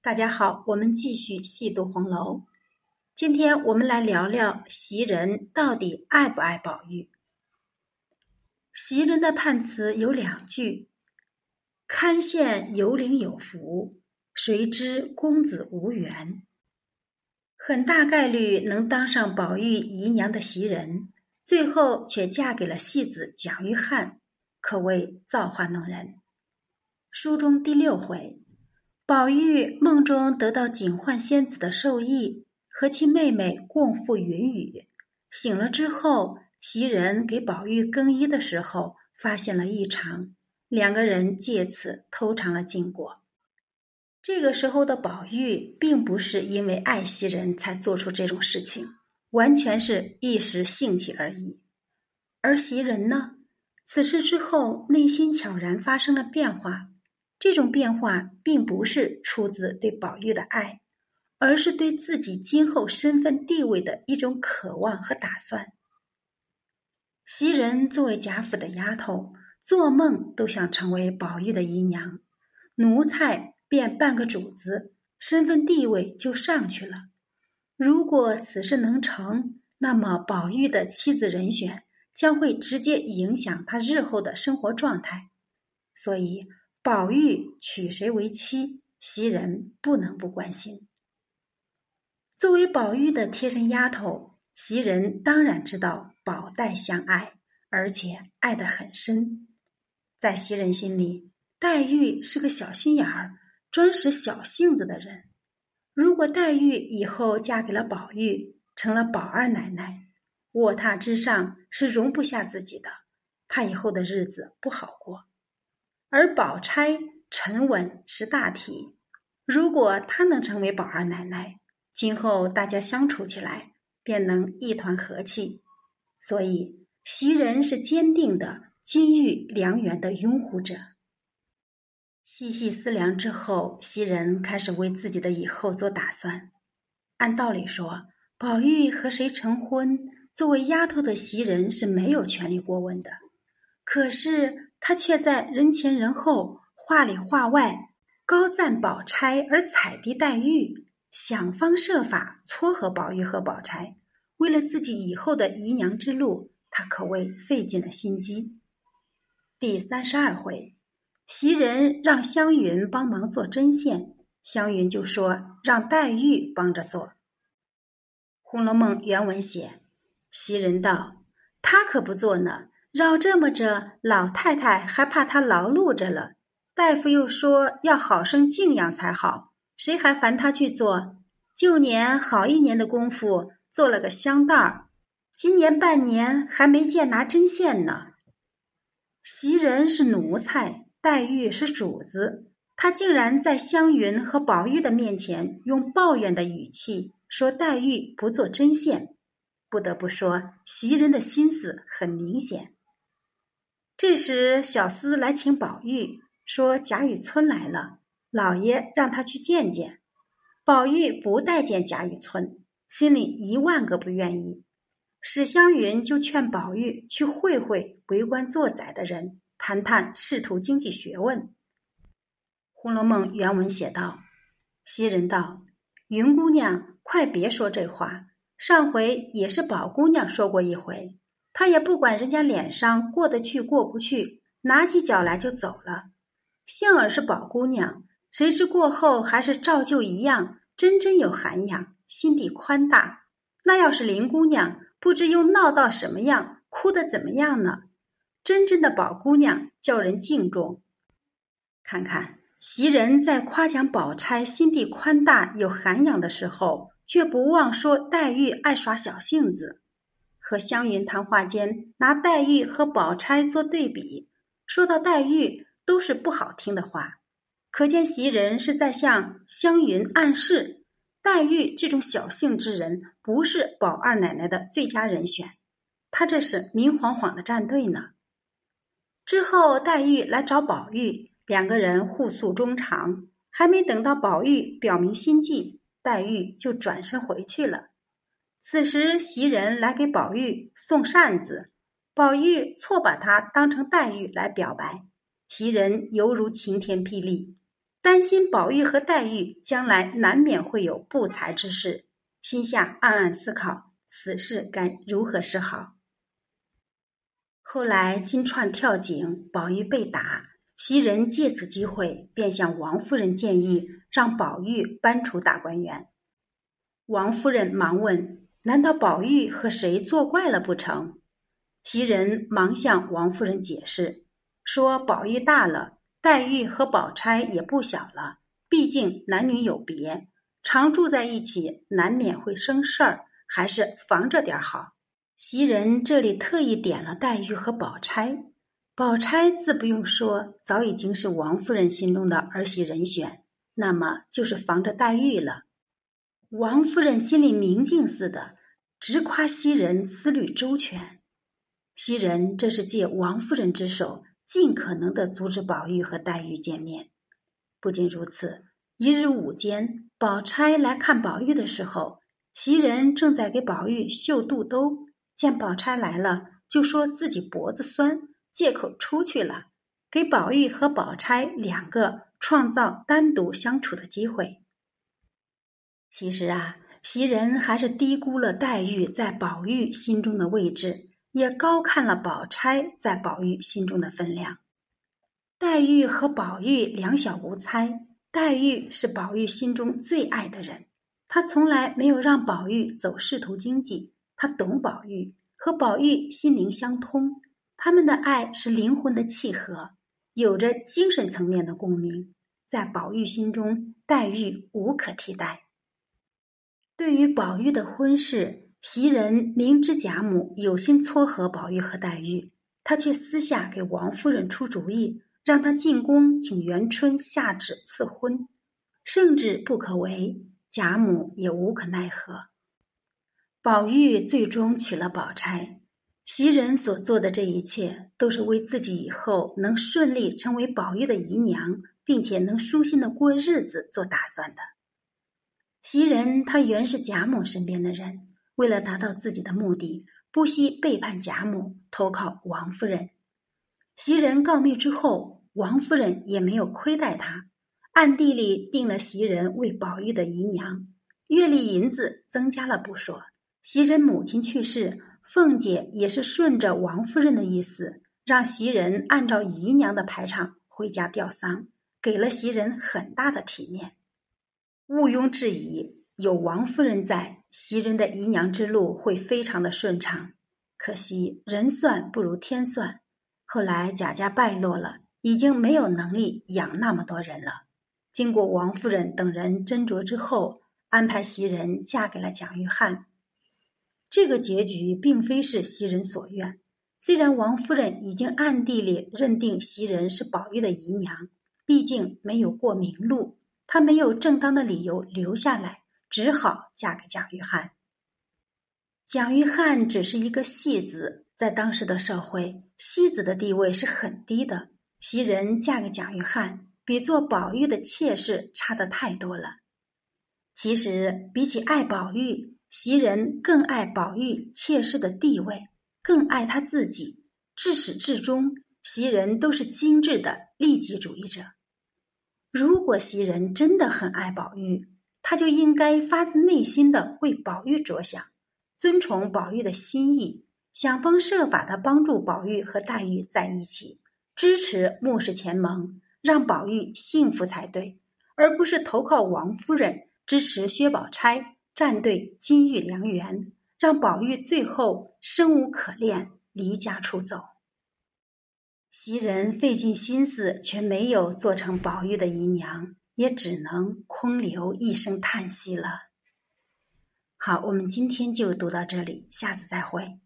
大家好，我们继续细读红楼。今天我们来聊聊袭人到底爱不爱宝玉。袭人的判词有两句：“堪羡有灵有福，谁知公子无缘。”很大概率能当上宝玉姨娘的袭人，最后却嫁给了戏子蒋玉菡，可谓造化弄人。书中第六回。宝玉梦中得到警幻仙子的授意，和其妹妹共赴云雨。醒了之后，袭人给宝玉更衣的时候，发现了异常，两个人借此偷尝了禁果。这个时候的宝玉，并不是因为爱袭人才做出这种事情，完全是一时兴起而已。而袭人呢，此事之后，内心悄然发生了变化。这种变化并不是出自对宝玉的爱，而是对自己今后身份地位的一种渴望和打算。袭人作为贾府的丫头，做梦都想成为宝玉的姨娘，奴才便半个主子，身份地位就上去了。如果此事能成，那么宝玉的妻子人选将会直接影响他日后的生活状态，所以。宝玉娶谁为妻，袭人不能不关心。作为宝玉的贴身丫头，袭人当然知道宝黛相爱，而且爱得很深。在袭人心里，黛玉是个小心眼儿、专使小性子的人。如果黛玉以后嫁给了宝玉，成了宝二奶奶，卧榻之上是容不下自己的，她以后的日子不好过。而宝钗沉稳识大体，如果她能成为宝二奶奶，今后大家相处起来便能一团和气。所以袭人是坚定的金玉良缘的拥护者。细细思量之后，袭人开始为自己的以后做打算。按道理说，宝玉和谁成婚，作为丫头的袭人是没有权利过问的。可是。他却在人前人后、话里话外高赞宝钗，而踩低黛玉，想方设法撮合宝玉和宝钗。为了自己以后的姨娘之路，他可谓费尽了心机。第三十二回，袭人让湘云帮忙做针线，湘云就说让黛玉帮着做。《红楼梦》原文写：袭人道：“他可不做呢。”绕这么着，老太太还怕他劳碌着了。大夫又说要好生静养才好，谁还烦他去做？旧年好一年的功夫做了个香袋儿，今年半年还没见拿针线呢。袭人是奴才，黛玉是主子，他竟然在湘云和宝玉的面前用抱怨的语气说黛玉不做针线。不得不说，袭人的心思很明显。这时，小厮来请宝玉，说贾雨村来了，老爷让他去见见。宝玉不待见贾雨村，心里一万个不愿意。史湘云就劝宝玉去会会为官做宰的人，谈谈仕途经济学问。《红楼梦》原文写道：“袭人道，云姑娘，快别说这话，上回也是宝姑娘说过一回。”他也不管人家脸上过得去过不去，拿起脚来就走了。幸而是宝姑娘，谁知过后还是照旧一样，真真有涵养，心地宽大。那要是林姑娘，不知又闹到什么样，哭得怎么样呢？真正的宝姑娘叫人敬重。看看袭人在夸奖宝钗心地宽大有涵养的时候，却不忘说黛玉爱耍小性子。和湘云谈话间，拿黛玉和宝钗做对比，说到黛玉都是不好听的话，可见袭人是在向湘云暗示，黛玉这种小性之人不是宝二奶奶的最佳人选，她这是明晃晃的站队呢。之后，黛玉来找宝玉，两个人互诉衷肠，还没等到宝玉表明心迹，黛玉就转身回去了。此时，袭人来给宝玉送扇子，宝玉错把她当成黛玉来表白，袭人犹如晴天霹雳。担心宝玉和黛玉将来难免会有不才之事，心下暗暗思考此事该如何是好。后来金钏跳井，宝玉被打，袭人借此机会便向王夫人建议，让宝玉搬出大观园。王夫人忙问：“难道宝玉和谁作怪了不成？”袭人忙向王夫人解释说：“宝玉大了。”黛玉和宝钗也不小了，毕竟男女有别，常住在一起难免会生事儿，还是防着点好。袭人这里特意点了黛玉和宝钗，宝钗自不用说，早已经是王夫人心中的儿媳人选，那么就是防着黛玉了。王夫人心里明镜似的，直夸袭人思虑周全。袭人这是借王夫人之手。尽可能的阻止宝玉和黛玉见面。不仅如此，一日午间，宝钗来看宝玉的时候，袭人正在给宝玉绣肚兜，见宝钗来了，就说自己脖子酸，借口出去了，给宝玉和宝钗两个创造单独相处的机会。其实啊，袭人还是低估了黛玉在宝玉心中的位置。也高看了宝钗在宝玉心中的分量。黛玉和宝玉两小无猜，黛玉是宝玉心中最爱的人，她从来没有让宝玉走仕途经济。她懂宝玉，和宝玉心灵相通，他们的爱是灵魂的契合，有着精神层面的共鸣。在宝玉心中，黛玉无可替代。对于宝玉的婚事。袭人明知贾母有心撮合宝玉和黛玉，她却私下给王夫人出主意，让她进宫请元春下旨赐婚，圣旨不可违，贾母也无可奈何。宝玉最终娶了宝钗，袭人所做的这一切，都是为自己以后能顺利成为宝玉的姨娘，并且能舒心的过日子做打算的。袭人她原是贾母身边的人。为了达到自己的目的，不惜背叛贾母，投靠王夫人。袭人告密之后，王夫人也没有亏待她，暗地里定了袭人为宝玉的姨娘，月例银子增加了不说。袭人母亲去世，凤姐也是顺着王夫人的意思，让袭人按照姨娘的排场回家吊丧，给了袭人很大的体面。毋庸置疑。有王夫人在，袭人的姨娘之路会非常的顺畅。可惜人算不如天算，后来贾家败落了，已经没有能力养那么多人了。经过王夫人等人斟酌之后，安排袭人嫁给了蒋玉菡。这个结局并非是袭人所愿。虽然王夫人已经暗地里认定袭人是宝玉的姨娘，毕竟没有过明路，她没有正当的理由留下来。只好嫁给蒋玉菡。蒋玉菡只是一个戏子，在当时的社会，戏子的地位是很低的。袭人嫁给蒋玉菡，比做宝玉的妾室差的太多了。其实，比起爱宝玉，袭人更爱宝玉妾室的地位，更爱他自己。至始至终，袭人都是精致的利己主义者。如果袭人真的很爱宝玉，他就应该发自内心的为宝玉着想，尊崇宝玉的心意，想方设法的帮助宝玉和黛玉在一起，支持穆氏前盟，让宝玉幸福才对，而不是投靠王夫人，支持薛宝钗，站队金玉良缘，让宝玉最后生无可恋，离家出走。袭人费尽心思，却没有做成宝玉的姨娘。也只能空留一声叹息了。好，我们今天就读到这里，下次再会。